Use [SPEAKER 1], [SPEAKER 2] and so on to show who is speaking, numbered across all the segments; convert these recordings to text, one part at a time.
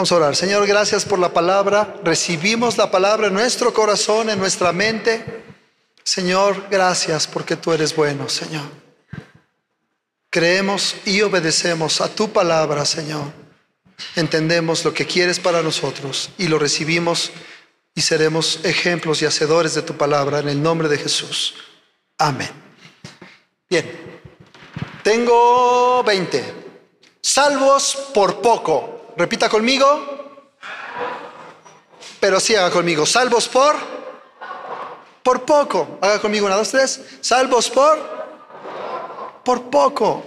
[SPEAKER 1] Vamos a orar. Señor, gracias por la palabra. Recibimos la palabra en nuestro corazón, en nuestra mente. Señor, gracias porque tú eres bueno, Señor. Creemos y obedecemos a tu palabra, Señor. Entendemos lo que quieres para nosotros y lo recibimos y seremos ejemplos y hacedores de tu palabra en el nombre de Jesús. Amén. Bien, tengo 20. Salvos por poco. Repita conmigo. Pero sí haga conmigo. Salvos por por poco. Haga conmigo una, dos, tres. Salvos por por poco.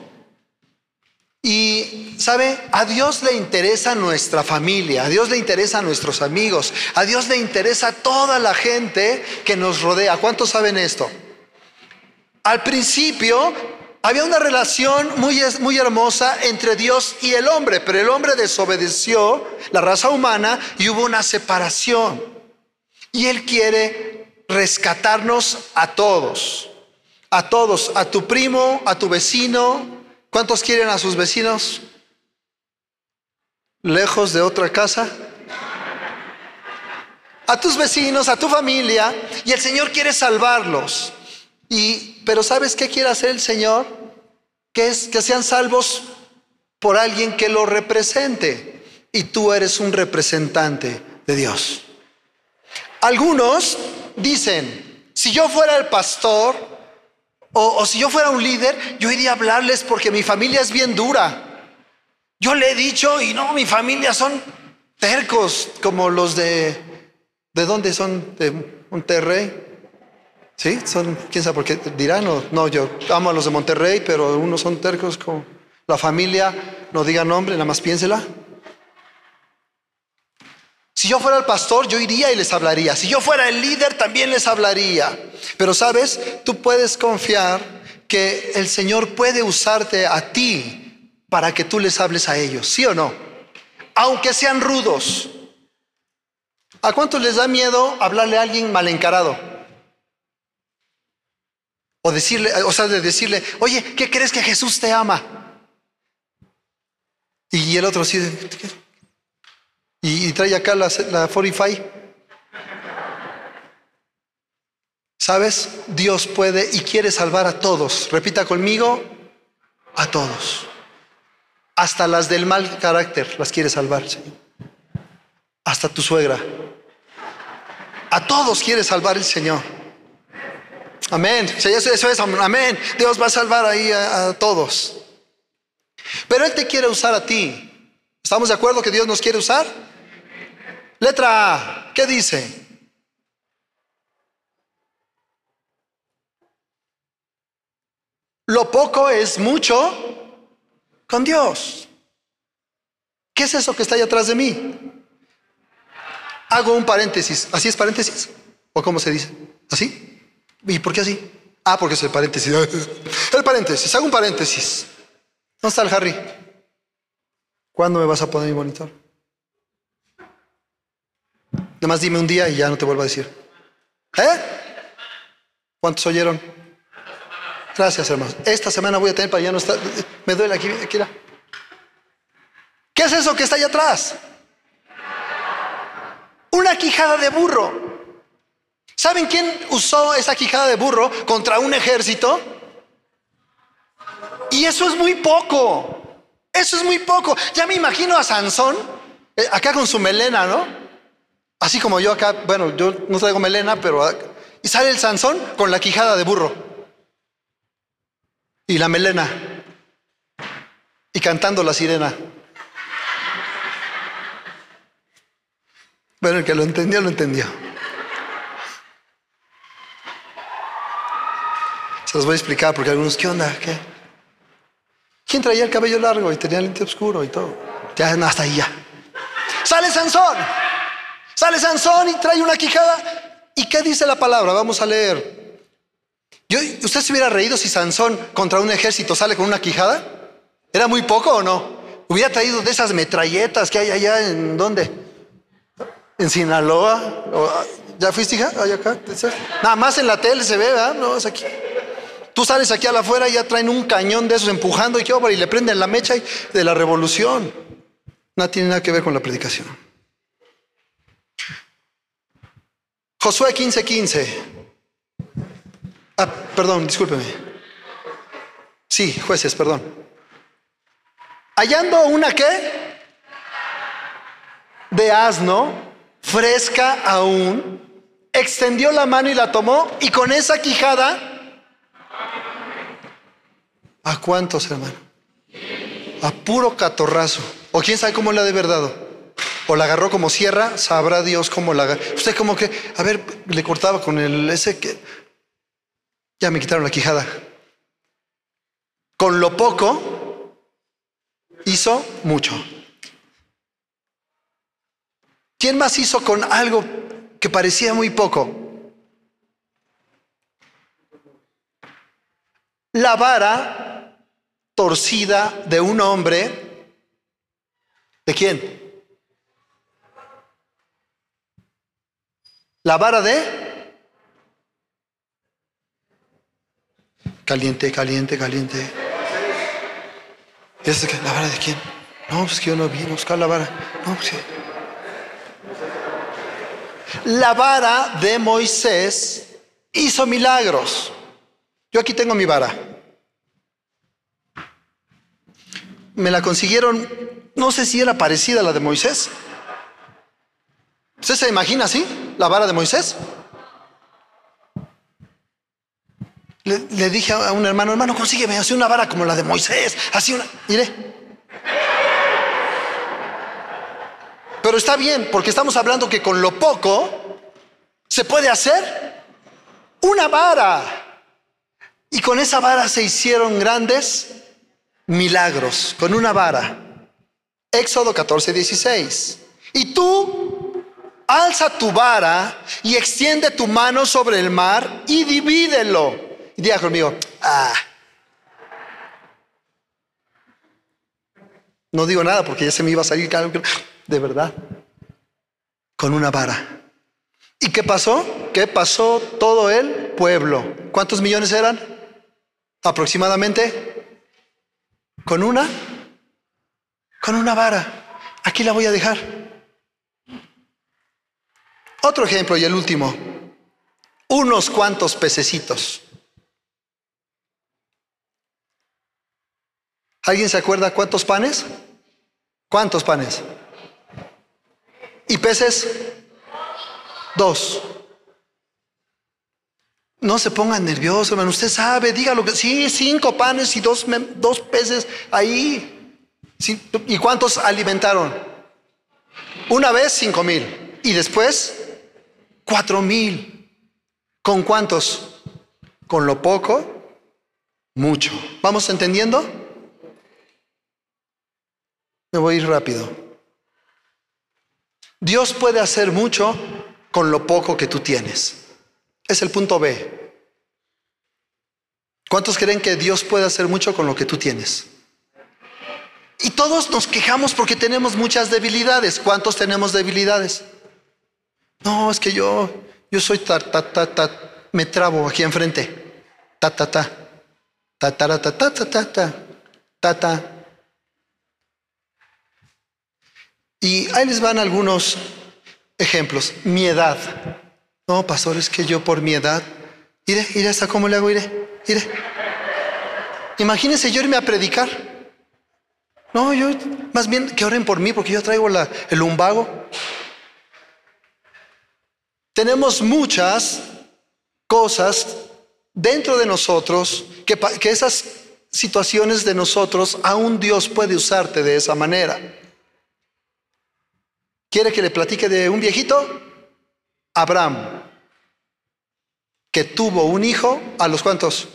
[SPEAKER 1] Y, ¿sabe? A Dios le interesa nuestra familia, a Dios le interesa nuestros amigos, a Dios le interesa toda la gente que nos rodea. ¿Cuántos saben esto? Al principio había una relación muy, muy hermosa entre Dios y el hombre, pero el hombre desobedeció la raza humana y hubo una separación. Y Él quiere rescatarnos a todos a todos, a tu primo, a tu vecino. ¿Cuántos quieren a sus vecinos? Lejos de otra casa. A tus vecinos, a tu familia. Y el Señor quiere salvarlos. Y, pero ¿sabes qué quiere hacer el Señor? Que es que sean salvos por alguien que lo represente. Y tú eres un representante de Dios. Algunos dicen, si yo fuera el pastor, o, si yo fuera un líder, yo iría a hablarles porque mi familia es bien dura. Yo le he dicho, y no, mi familia son tercos, como los de... ¿De dónde son? ¿De Monterrey? ¿Sí? Son, quién sabe por qué dirán, no, no, yo amo a los de Monterrey, pero unos son tercos como la familia, no diga nombre, nada más piénsela. Si yo fuera el pastor, yo iría y les hablaría. Si yo fuera el líder, también les hablaría. Pero sabes, tú puedes confiar que el Señor puede usarte a ti para que tú les hables a ellos, ¿sí o no? Aunque sean rudos. ¿A cuánto les da miedo hablarle a alguien mal encarado? O decirle, o sea, de decirle, oye, ¿qué crees que Jesús te ama? Y el otro sí, y, trae acá la, la 45. ¿Sabes? Dios puede y quiere salvar a todos. Repita conmigo, a todos. Hasta las del mal carácter las quiere salvar, Señor. Hasta tu suegra. A todos quiere salvar el Señor. Amén. Eso, es, amén. Dios va a salvar ahí a todos. Pero Él te quiere usar a ti. ¿Estamos de acuerdo que Dios nos quiere usar? Letra A, ¿qué dice? Lo poco es mucho con Dios. ¿Qué es eso que está ahí atrás de mí? Hago un paréntesis. ¿Así es paréntesis? ¿O cómo se dice? ¿Así? ¿Y por qué así? Ah, porque es el paréntesis. El paréntesis. Hago un paréntesis. ¿Dónde está el Harry? ¿Cuándo me vas a poner mi monitor? Nada más dime un día y ya no te vuelvo a decir. ¿Eh? ¿Cuántos oyeron? Gracias, hermanos. Esta semana voy a tener para ya no estar. Me duele aquí, aquí. ¿Qué es eso que está allá atrás? Una quijada de burro. ¿Saben quién usó esa quijada de burro contra un ejército? Y eso es muy poco. Eso es muy poco. Ya me imagino a Sansón, eh, acá con su melena, ¿no? Así como yo acá, bueno, yo no traigo melena, pero... Y sale el Sansón con la quijada de burro. Y la melena. Y cantando la sirena. Bueno, el que lo entendió, lo entendió. Se los voy a explicar porque algunos, ¿qué onda? ¿Qué? ¿Quién traía el cabello largo y tenía el lente oscuro y todo? Ya, hasta ahí ya. Sale Sansón. Sale Sansón y trae una quijada. ¿Y qué dice la palabra? Vamos a leer. ¿Usted se hubiera reído si Sansón contra un ejército sale con una quijada? ¿Era muy poco o no? Hubiera traído de esas metralletas que hay allá en dónde? En Sinaloa. ¿Ya fuiste hija? Allá acá. Nada más en la tele se ve, ¿verdad? No, es aquí. Tú sales aquí a la afuera y ya traen un cañón de esos empujando y qué y le prenden la mecha de la revolución. No tiene nada que ver con la predicación. Josué 15:15. 15. Ah, perdón, discúlpeme. Sí, jueces, perdón. Hallando una qué? De asno, fresca aún, extendió la mano y la tomó y con esa quijada... ¿A cuántos, hermano? A puro catorrazo. O quién sabe cómo la de verdad. O la agarró como sierra, sabrá Dios cómo la agarró. Usted como que, a ver, le cortaba con el ese que... Ya me quitaron la quijada. Con lo poco hizo mucho. ¿Quién más hizo con algo que parecía muy poco? La vara torcida de un hombre. ¿De quién? La vara de Caliente, caliente, caliente. ¿Es la vara de quién? No, pues que yo no vi buscar la vara. No, pues La vara de Moisés hizo milagros. Yo aquí tengo mi vara. Me la consiguieron, no sé si era parecida a la de Moisés. ¿Usted se imagina así? La vara de Moisés. Le, dije a un hermano, hermano, consígueme, así una vara como la de Moisés, así una. Mire. Pero está bien, porque estamos hablando que con lo poco se puede hacer una vara. Y con esa vara se hicieron grandes milagros, con una vara. Éxodo 14, 16. Y tú alza tu vara y extiende tu mano sobre el mar y divídelo y diga conmigo, ah. No digo nada porque ya se me iba a salir de verdad. Con una vara. ¿Y qué pasó? ¿Qué pasó todo el pueblo? ¿Cuántos millones eran? Aproximadamente. ¿Con una? Con una vara. Aquí la voy a dejar. Otro ejemplo y el último. Unos cuantos pececitos. ¿Alguien se acuerda cuántos panes? ¿Cuántos panes? ¿Y peces? Dos. No se pongan nerviosos, hermano. Usted sabe, dígalo que sí, cinco panes y dos, dos peces ahí. ¿Y cuántos alimentaron? Una vez cinco mil. Y después cuatro mil. ¿Con cuántos? Con lo poco, mucho. ¿Vamos entendiendo? Me voy a ir rápido. Dios puede hacer mucho con lo poco que tú tienes. Es el punto B. ¿Cuántos creen que Dios puede hacer mucho con lo que tú tienes? Y todos nos quejamos porque tenemos muchas debilidades. ¿Cuántos tenemos debilidades? No, es que yo, yo soy ta, ta, ta, ta, me trabo aquí enfrente. Ta, ta, ta, ta, ta, ta, ta, ta, ta, ta, ta, ta. Y ahí les van algunos ejemplos. Mi edad. No, pastor, es que yo por mi edad. Mire, mire hasta cómo le hago, mire, mire. Imagínense yo irme a predicar. No, yo, más bien que oren por mí porque yo traigo la, el lumbago. Tenemos muchas cosas dentro de nosotros que, que esas situaciones de nosotros, aún Dios puede usarte de esa manera. ¿Quiere que le platique de un viejito? Abraham, que tuvo un hijo a los cuantos?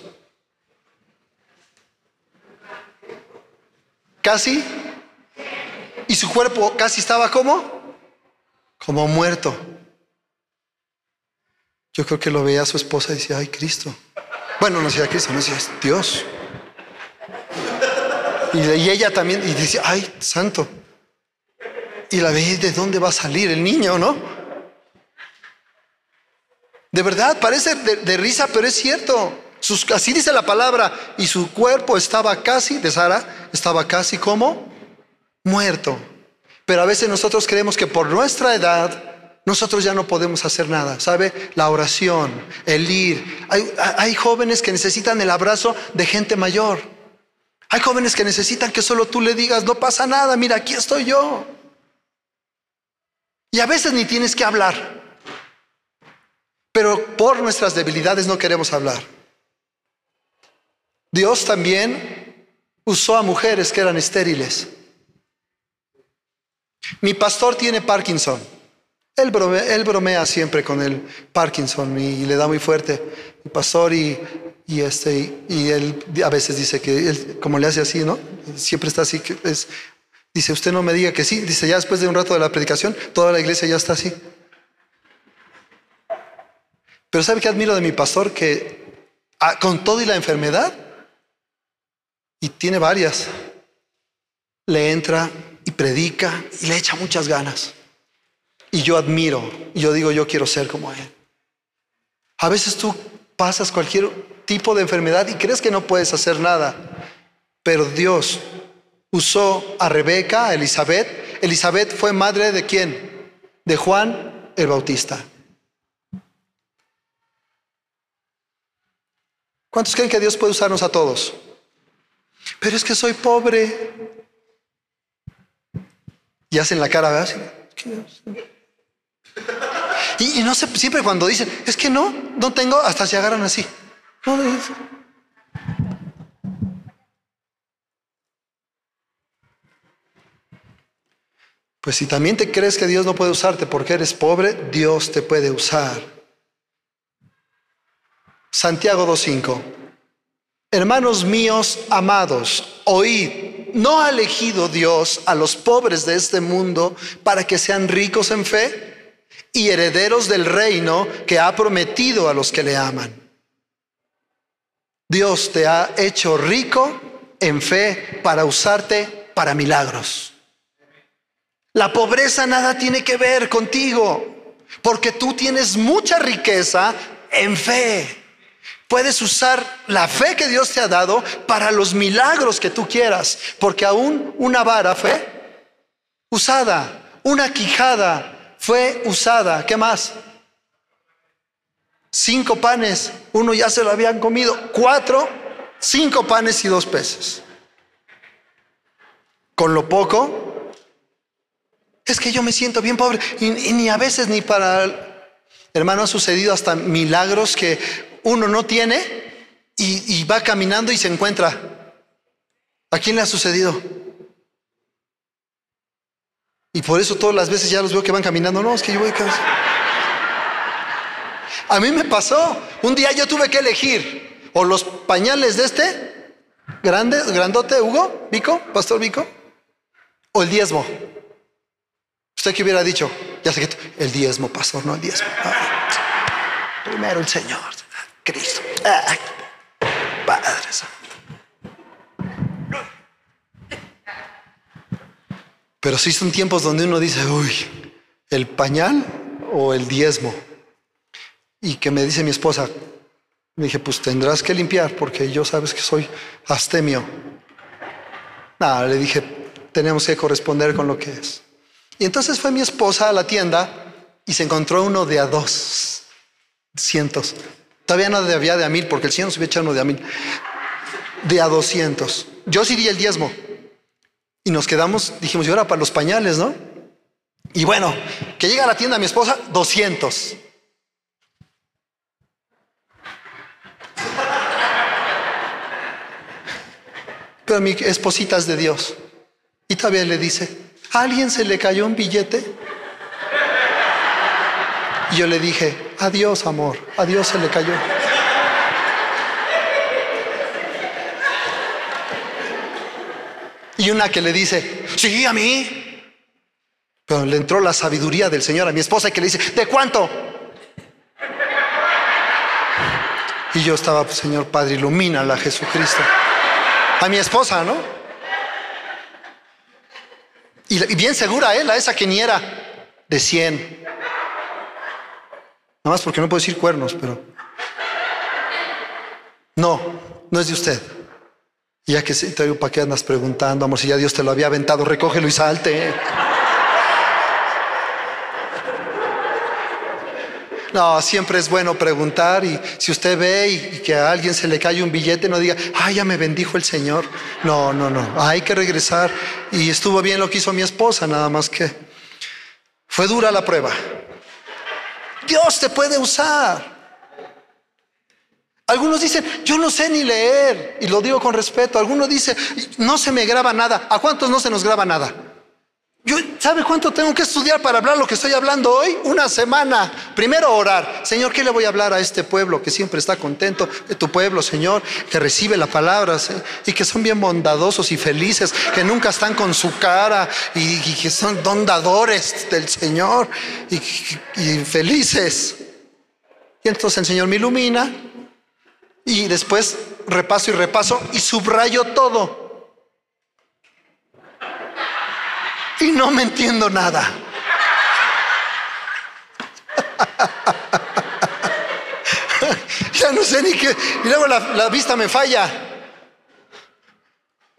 [SPEAKER 1] Casi. Y su cuerpo casi estaba como? Como muerto. Yo creo que lo veía a su esposa y decía, ay Cristo. Bueno, no decía Cristo, no decía Dios. Y, ella también, y decía, ay, santo y la veis de dónde va a salir el niño, ¿no? De verdad, parece de, risa, pero es cierto. así dice la palabra. Y su cuerpo estaba casi, de Sara, estaba casi como muerto. Pero a veces nosotros creemos que por nuestra edad nosotros ya no podemos hacer nada, ¿sabe? La oración, el ir. Hay, hay, jóvenes que necesitan el abrazo de gente mayor. Hay jóvenes que necesitan que solo tú le digas, no pasa nada, mira, aquí estoy yo. Y a veces ni tienes que hablar. Pero por nuestras debilidades no queremos hablar. Dios también usó a mujeres que eran estériles. Mi pastor tiene Parkinson. Él bromea, siempre con el Parkinson y, le da muy fuerte. Mi pastor y, este, y él a veces dice que él, como le hace así, ¿no? Siempre está así. Dice, usted no me diga que sí. Dice, ya después de un rato de la predicación, toda la iglesia ya está así. Pero ¿sabe qué admiro de mi pastor? Que ah, con todo y la enfermedad, y tiene varias, le entra y predica y le echa muchas ganas. Y yo admiro, y yo digo, yo quiero ser como él. A veces tú pasas cualquier tipo de enfermedad y crees que no puedes hacer nada, pero Dios usó a Rebeca, a Elizabeth. Elizabeth fue madre de quién? De Juan el Bautista. ¿Cuántos creen que Dios puede usarnos a todos? Pero es que soy pobre. Y hacen la cara, ¿verdad? Y, no sé, siempre cuando dicen, es que no, no tengo, hasta se agarran así. pues si también te crees que Dios no puede usarte porque eres pobre, Dios te puede usar. Santiago 2.5. Hermanos míos amados, oíd, ¿no ha elegido Dios a los pobres de este mundo para que sean ricos en fe y herederos del reino que ha prometido a los que le aman? Dios te ha hecho rico en fe para usarte para milagros. La pobreza nada tiene que ver contigo, porque tú tienes mucha riqueza en fe. Puedes usar la fe que Dios te ha dado para los milagros que tú quieras, porque aún una vara fue usada, una quijada fue usada. ¿Qué más? Cinco panes, uno ya se lo habían comido, cuatro, cinco panes y dos peces. Con lo poco, es que yo me siento bien pobre y, ni a veces ni para... Hermano, ha sucedido hasta milagros que uno no tiene y, va caminando y se encuentra. ¿A quién le ha sucedido? Y por eso todas las veces ya los veo que van caminando. No, es que yo voy A mí me pasó. Un día yo tuve que elegir o los pañales de este, grande, grandote, Hugo, Vico, Pastor Vico, o el diezmo. ¿Usted qué hubiera dicho? Ya sé que el diezmo, pastor, no el diezmo. primero el Señor. Cristo. Padre Pero sí son tiempos donde uno dice, uy, el pañal o el diezmo. Y que me dice mi esposa, me dije, pues tendrás que limpiar porque yo sabes que soy astemio. Nada, le dije, tenemos que corresponder con lo que es. Y entonces fue mi esposa a la tienda y se encontró uno de a dos cientos. Todavía no había de a mil, porque el Señor nos había echado de a mil. De a doscientos. Yo sí di el diezmo. Y nos quedamos, dijimos, y ahora para los pañales, ¿no? Y bueno, que llega a la tienda mi esposa, doscientos. Pero mi esposita es de Dios. Y todavía le dice, ¿a alguien se le cayó un billete? Y yo le dije, adiós amor, adiós se le cayó. Y una que le dice, sí, a mí. Pero le entró la sabiduría del Señor a mi esposa y que le dice, ¿de cuánto? Y yo estaba, Señor Padre, ilumina a Jesucristo. A mi esposa, ¿no? Y, bien segura él, a esa que ni era de 100, Nada más porque no puedo decir cuernos, pero... No, no es de usted. Ya que te digo, ¿para qué andas preguntando, amor? Si ya Dios te lo había aventado, recógelo y salte. No, siempre es bueno preguntar y si usted ve y, y, que a alguien se le cae un billete, no diga, ay, ya me bendijo el Señor. No, no, no, hay que regresar. Y estuvo bien lo que hizo mi esposa, nada más que fue dura la prueba, Dios te puede usar. Algunos dicen, yo no sé ni leer, y lo digo con respeto. Algunos dicen, no se me graba nada. ¿A cuántos no se nos graba nada? Yo, ¿Sabe cuánto tengo que estudiar para hablar lo que estoy hablando hoy? Una semana. Primero orar. Señor, ¿qué le voy a hablar a este pueblo que siempre está contento? De tu pueblo, Señor, que recibe la palabra y que son bien bondadosos y felices, que nunca están con su cara y, que son dondadores del Señor y, y felices. Y entonces el Señor me ilumina y después repaso y repaso y subrayo todo. Y no me entiendo nada. ya no sé ni qué. Y luego la, vista me falla.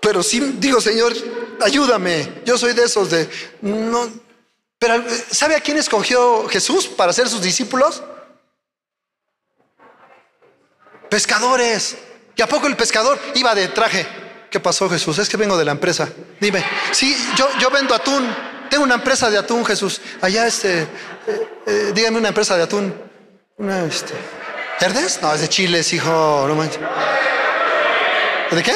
[SPEAKER 1] Pero sí digo, Señor, ayúdame. Yo soy de esos de... No, pero ¿sabe a quién escogió Jesús para ser sus discípulos? Pescadores. ¿Y a poco el pescador iba de traje? ¿Qué pasó, Jesús? Es que vengo de la empresa. Dime, sí, yo, yo vendo atún. Tengo una empresa de atún, Jesús. Allá, este, eh, eh, dígame una empresa de atún. Una, este, ¿Verdes? No, es de chiles, hijo. No manches. ¿De qué?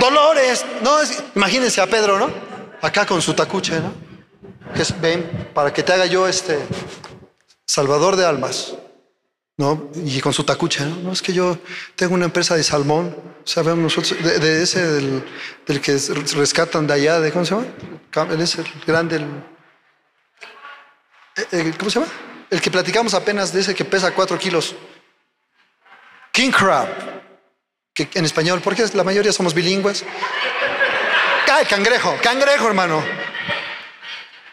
[SPEAKER 1] Dolores. No, imagínense a Pedro, ¿no? Acá con su tacuche, ¿no? Que ven, para que te haga yo este salvador de almas. ¿No? Y con su tacucha, ¿no? ¿no? es que yo tengo una empresa de salmón, sabemos nosotros, de, ese del, que rescatan de allá, de, ¿cómo se llama? El es el grande, el, eh, eh, ¿cómo se llama? El que platicamos apenas de ese que pesa cuatro kilos. King Crab, que en español, porque la mayoría somos bilingües. ¡Ay, cangrejo! ¡Cangrejo, hermano!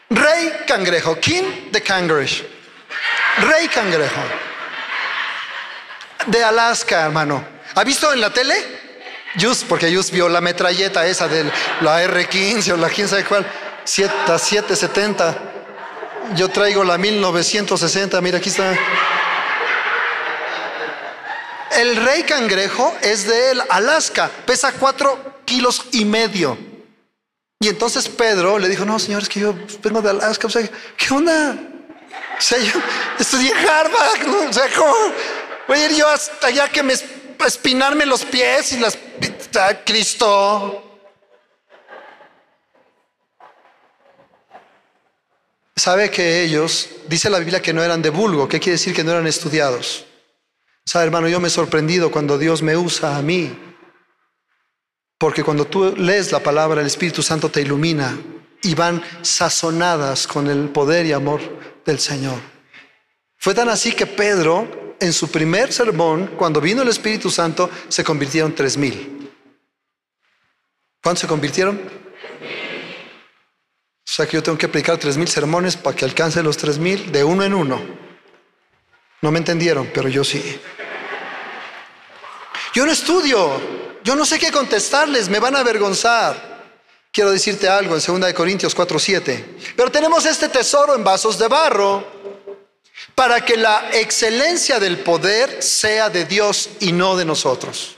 [SPEAKER 1] Rey cangrejo, King the Cangrejo. Rey cangrejo de Alaska, hermano. ¿Ha visto en la tele? Just, porque Just vio la metralleta esa de la R15 o la quién sabe cuál, 770. Yo traigo la 1960, mira, aquí está. El rey cangrejo es de Alaska, pesa cuatro kilos y medio. Y entonces Pedro le dijo, no, señor, es que yo vengo de Alaska. O sea, ¿qué onda? O sea, yo estudié Harvard. O sea, ¿cómo? Voy a ir yo hasta allá que me espinarme los pies y las... Cristo. Sabe que ellos, dice la Biblia que no eran de vulgo, ¿qué quiere decir que no eran estudiados? Sabe, hermano, yo me he sorprendido cuando Dios me usa a mí. Porque cuando tú lees la palabra, el Espíritu Santo te ilumina y van sazonadas con el poder y amor del Señor. Fue tan así que Pedro en su primer sermón, cuando vino el Espíritu Santo, se convirtieron tres mil. ¿Cuántos se convirtieron? O sea que yo tengo que predicar tres mil sermones para que alcance los tres mil de uno en uno. No me entendieron, pero yo sí. Yo no estudio, yo no sé qué contestarles, me van a avergonzar. Quiero decirte algo en 2 Corintios 4:7. Pero tenemos este tesoro en vasos de barro para que la excelencia del poder sea de Dios y no de nosotros.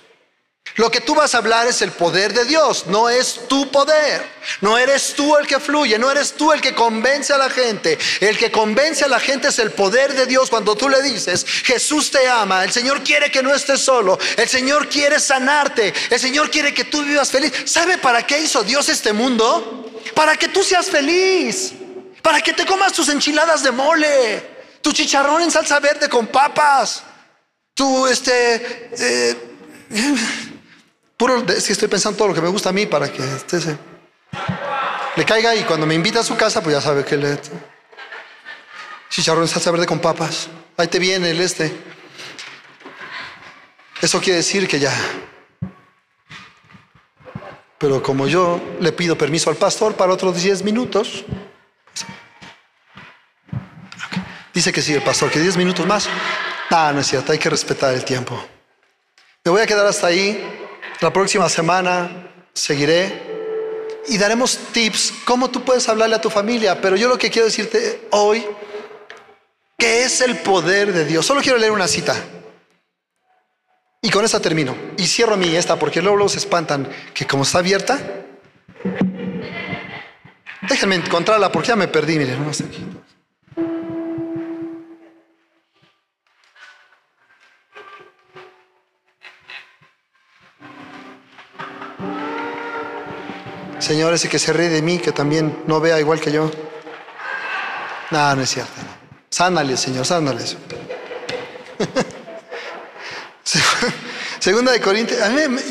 [SPEAKER 1] Lo que tú vas a hablar es el poder de Dios, no es tu poder. No eres tú el que fluye, no eres tú el que convence a la gente. El que convence a la gente es el poder de Dios cuando tú le dices, Jesús te ama, el Señor quiere que no estés solo, el Señor quiere sanarte, el Señor quiere que tú vivas feliz. ¿Sabe para qué hizo Dios este mundo? Para que tú seas feliz, para que te comas tus enchiladas de mole tu chicharrón en salsa verde con papas, tu este, eh, puro, es que estoy pensando todo lo que me gusta a mí para que este le caiga y cuando me invita a su casa, pues ya sabe que le chicharrón en salsa verde con papas. Ahí te viene el este. Eso quiere decir que ya. Pero como yo le pido permiso al pastor para otros 10 minutos, Dice que sí, el pastor, que 10 minutos más. Ah, no es cierto, hay que respetar el tiempo. Me voy a quedar hasta ahí. La próxima semana seguiré y daremos tips cómo tú puedes hablarle a tu familia. Pero yo lo que quiero decirte hoy, que es el poder de Dios. Solo quiero leer una cita. Y con esta termino. Y cierro mi esta porque luego, luego se espantan que como está abierta. Déjenme encontrarla porque ya me perdí, miren, no sé Señor, ese que se ríe de mí, que también no vea igual que yo. No, no es cierto. Sánale, Señor, sánale. Segunda de Corintios.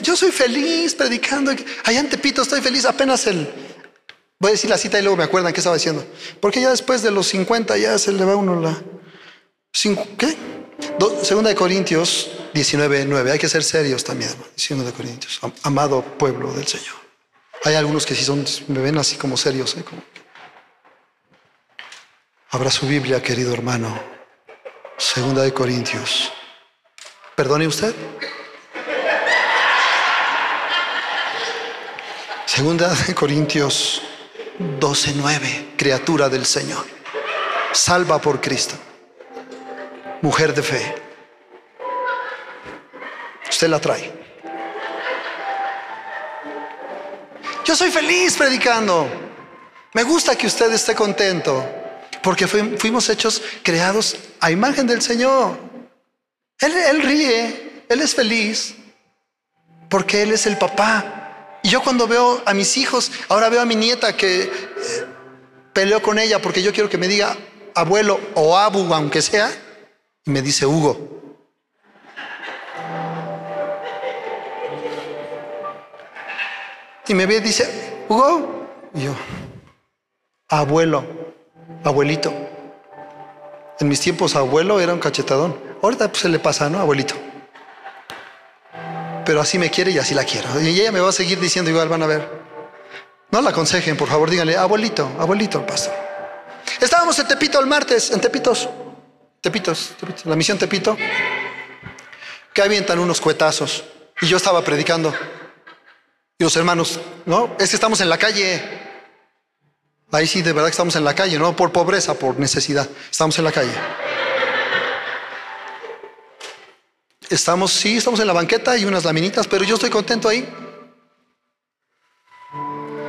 [SPEAKER 1] Yo soy feliz predicando. Allá en Tepito estoy feliz. Apenas el. Voy a decir la cita y luego me acuerdan qué estaba diciendo. Porque ya después de los 50 ya se le va uno la. ¿Qué? Segunda de Corintios 19, 9. Hay que ser serios también. Segunda de Corintios. Amado pueblo del Señor. Hay algunos que sí son, me ven así como serios. ¿eh? Abra su Biblia, querido hermano. Segunda de Corintios. ¿Perdone usted? Segunda de Corintios 12:9, criatura del Señor, salva por Cristo, mujer de fe. Usted la trae. Yo soy feliz predicando. Me gusta que usted esté contento, porque fuimos hechos creados a imagen del Señor. Él, ríe, Él es feliz, porque Él es el papá. Y yo cuando veo a mis hijos, ahora veo a mi nieta que eh, peleó con ella porque yo quiero que me diga abuelo o abu, aunque sea, y me dice Hugo. Y me ve y dice, Hugo. Y yo, abuelo, abuelito. En mis tiempos abuelo era un cachetadón. Ahorita pues, se le pasa, ¿no? Abuelito. Pero así me quiere y así la quiero. Y ella me va a seguir diciendo igual, van a ver. No la aconsejen, por favor, díganle, abuelito, abuelito el pastor. Estábamos en Tepito el martes, en Tepitos, Tepitos, Tepitos la misión Tepito, que avientan unos cuetazos. Y yo estaba predicando. Y los hermanos, no, es que estamos en la calle. Ahí sí, de verdad que estamos en la calle, no por pobreza, por necesidad. Estamos en la calle. Estamos, sí, estamos en la banqueta y unas laminitas, pero yo estoy contento ahí.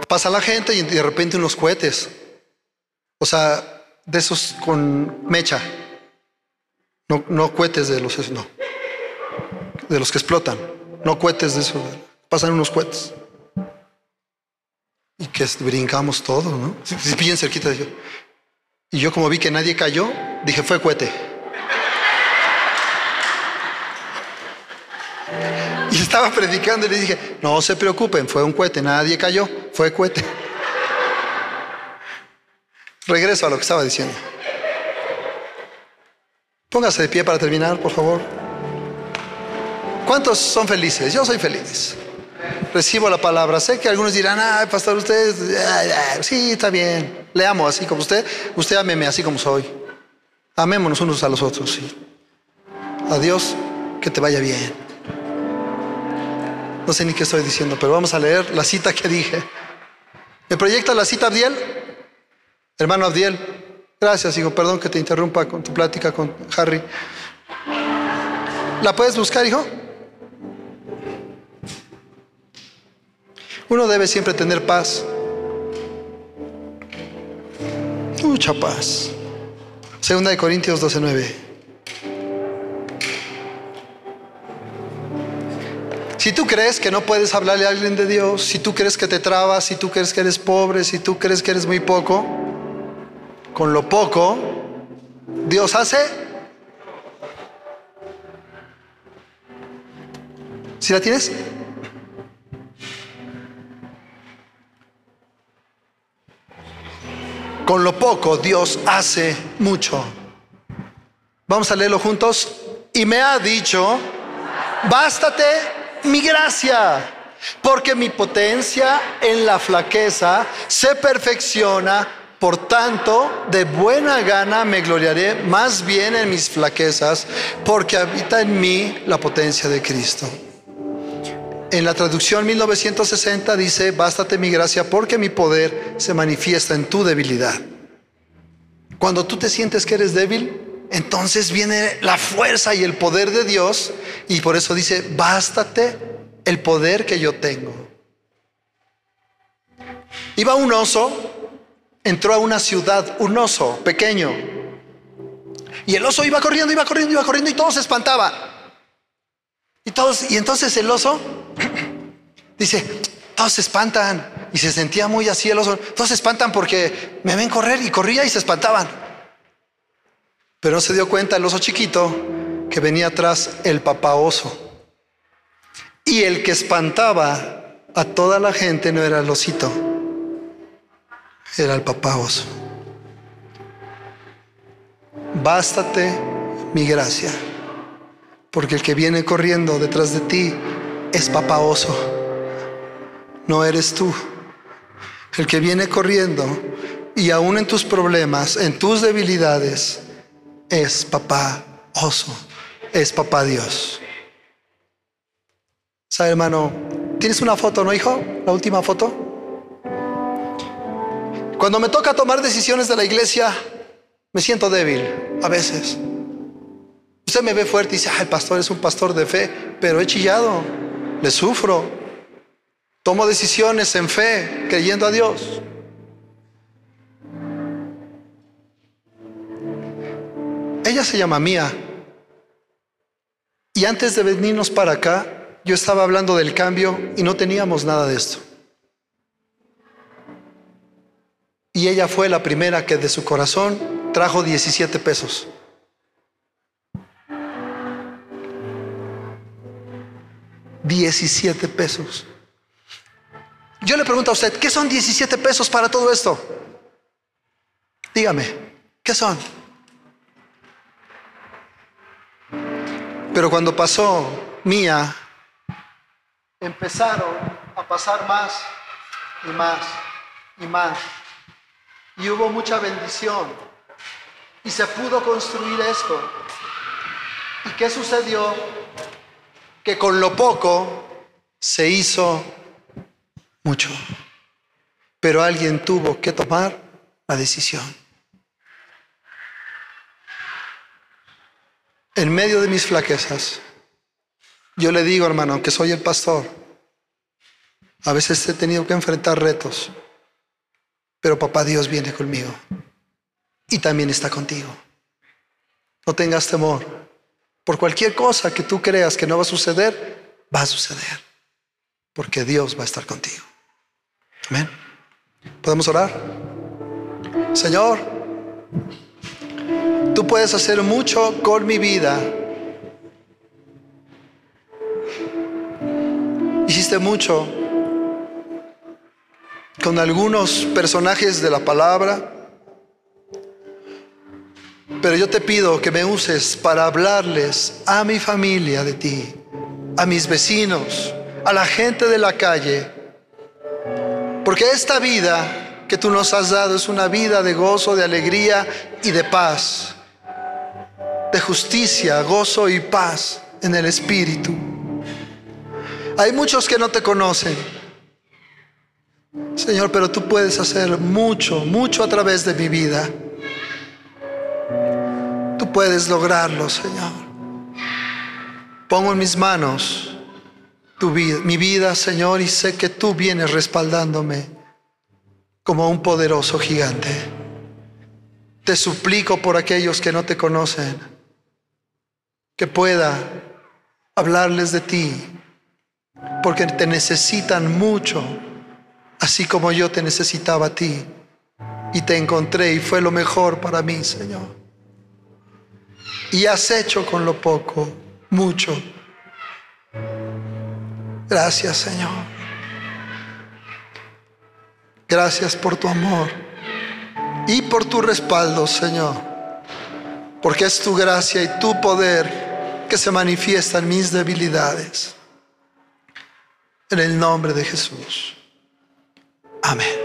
[SPEAKER 1] Pasa la gente y de repente unos cohetes. O sea, de esos con mecha. No, no cohetes de los, no. De los que explotan. No cohetes de esos pasan unos cohetes. Y que brincamos todos, ¿no? Bien cerquita de yo. Y yo como vi que nadie cayó, dije, fue cohete. Y estaba predicando y le dije, no se preocupen, fue un cohete, nadie cayó, fue cohete. Regreso a lo que estaba diciendo. Póngase de pie para terminar, por favor. ¿Cuántos son felices? Yo soy feliz recibo la palabra. Sé que algunos dirán, ay, pastor, usted, sí, está bien. Le amo así como usted. Usted ameme así como soy. Amémonos unos a los otros. Adiós, que te vaya bien. No sé ni qué estoy diciendo, pero vamos a leer la cita que dije. ¿Me proyecta la cita, Abdiel? Hermano Abdiel. Gracias, hijo. Perdón que te interrumpa con tu plática con Harry. ¿La puedes buscar, hijo? Uno debe siempre tener paz. Mucha paz. Segunda de Corintios 12:9. Si tú crees que no puedes hablarle a alguien de Dios, si tú crees que te trabas, si tú crees que eres pobre, si tú crees que eres muy poco, con lo poco, Dios hace. ¿Si la tienes? Con lo poco Dios hace mucho. Vamos a leerlo juntos. Y me ha dicho, bástate mi gracia, porque mi potencia en la flaqueza se perfecciona. Por tanto, de buena gana me gloriaré más bien en mis flaquezas, porque habita en mí la potencia de Cristo. En la traducción 1960 dice, bástate mi gracia porque mi poder se manifiesta en tu debilidad. Cuando tú te sientes que eres débil, entonces viene la fuerza y el poder de Dios y por eso dice, bástate el poder que yo tengo. Iba un oso, entró a una ciudad, un oso pequeño, y el oso iba corriendo, iba corriendo, iba corriendo y todo se espantaba. Y todos, y entonces el oso dice, todos se espantan. Y se sentía muy así el oso. Todos se espantan porque me ven correr y corría y se espantaban. Pero no se dio cuenta el oso chiquito que venía atrás el papá oso. Y el que espantaba a toda la gente no era el osito, era el papá oso. Bástate mi gracia, porque el que viene corriendo detrás de ti es papá oso, no eres tú. El que viene corriendo y aún en tus problemas, en tus debilidades, es papá oso, es papá Dios. ¿Sabe, hermano? ¿Tienes una foto, no, hijo? La última foto. Cuando me toca tomar decisiones de la iglesia, me siento débil a veces. Usted me ve fuerte y dice, ah, el pastor es un pastor de fe, pero he chillado, le sufro. Tomo decisiones en fe, creyendo a Dios. Ella se llama Mía. Y antes de venirnos para acá, yo estaba hablando del cambio y no teníamos nada de esto. Y ella fue la primera que de su corazón trajo 17 pesos. Diecisiete pesos. Yo le pregunto a usted, ¿qué son 17 pesos para todo esto? Dígame, ¿qué son? Pero cuando pasó Mía, empezaron a pasar más y más y más. Y hubo mucha bendición. Y se pudo construir esto. ¿Y qué sucedió? Que con lo poco se hizo mucho. Pero alguien tuvo que tomar la decisión. En medio de mis flaquezas, yo le digo, hermano, aunque soy el pastor, a veces he tenido que enfrentar retos, pero papá Dios viene conmigo y también está contigo. No tengas temor. Por cualquier cosa que tú creas que no va a suceder, va a suceder. Porque Dios va a estar contigo. Amén. ¿Podemos orar? Señor, tú puedes hacer mucho con mi vida. Hiciste mucho con algunos personajes de la palabra pero yo te pido que me uses para hablarles a mi familia de ti, a mis vecinos, a la gente de la calle. Porque esta vida que tú nos has dado es una vida de gozo, de alegría y de paz. De justicia, gozo y paz en el Espíritu. Hay muchos que no te conocen. Señor, pero tú puedes hacer mucho, mucho a través de mi vida puedes lograrlo, Señor. Pongo en mis manos tu vida, mi vida, Señor, y sé que tú vienes respaldándome como un poderoso gigante. Te suplico por aquellos que no te conocen, que pueda hablarles de ti, porque te necesitan mucho, así como yo te necesitaba a ti. Y te encontré y fue lo mejor para mí, Señor y has hecho con lo poco mucho. Gracias Señor. Gracias por tu amor y por tu respaldo, Señor. Porque es tu gracia y tu poder que se manifiesta en mis debilidades. En el nombre de Jesús. Amén.